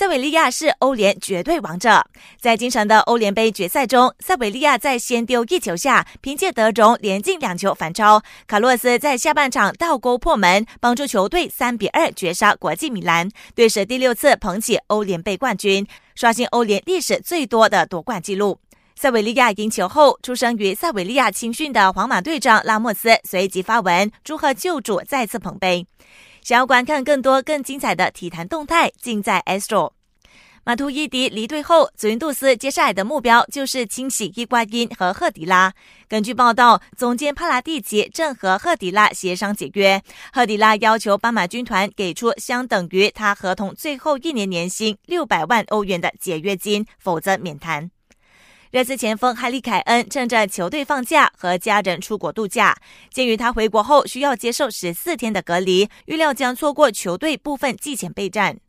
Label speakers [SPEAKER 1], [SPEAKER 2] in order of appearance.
[SPEAKER 1] 塞维利亚是欧联绝对王者，在今晨的欧联杯决赛中，塞维利亚在先丢一球下，凭借德容连进两球反超，卡洛斯在下半场倒钩破门，帮助球队三比二绝杀国际米兰，队史第六次捧起欧联杯冠军，刷新欧联历史最多的夺冠纪录。塞维利亚赢球后，出生于塞维利亚青训的皇马队长拉莫斯随即发文祝贺旧主再次捧杯。想要观看更多更精彩的体坛动态，尽在 Astro。马图伊迪离队后，祖云杜斯接下来的目标就是清洗伊瓜因和赫迪拉。根据报道，总监帕拉蒂奇正和赫迪拉协商解约。赫迪拉要求斑马军团给出相等于他合同最后一年年薪六百万欧元的解约金，否则免谈。热刺前锋哈利凯恩趁着球队放假和家人出国度假，鉴于他回国后需要接受十四天的隔离，预料将错过球队部分季前备战。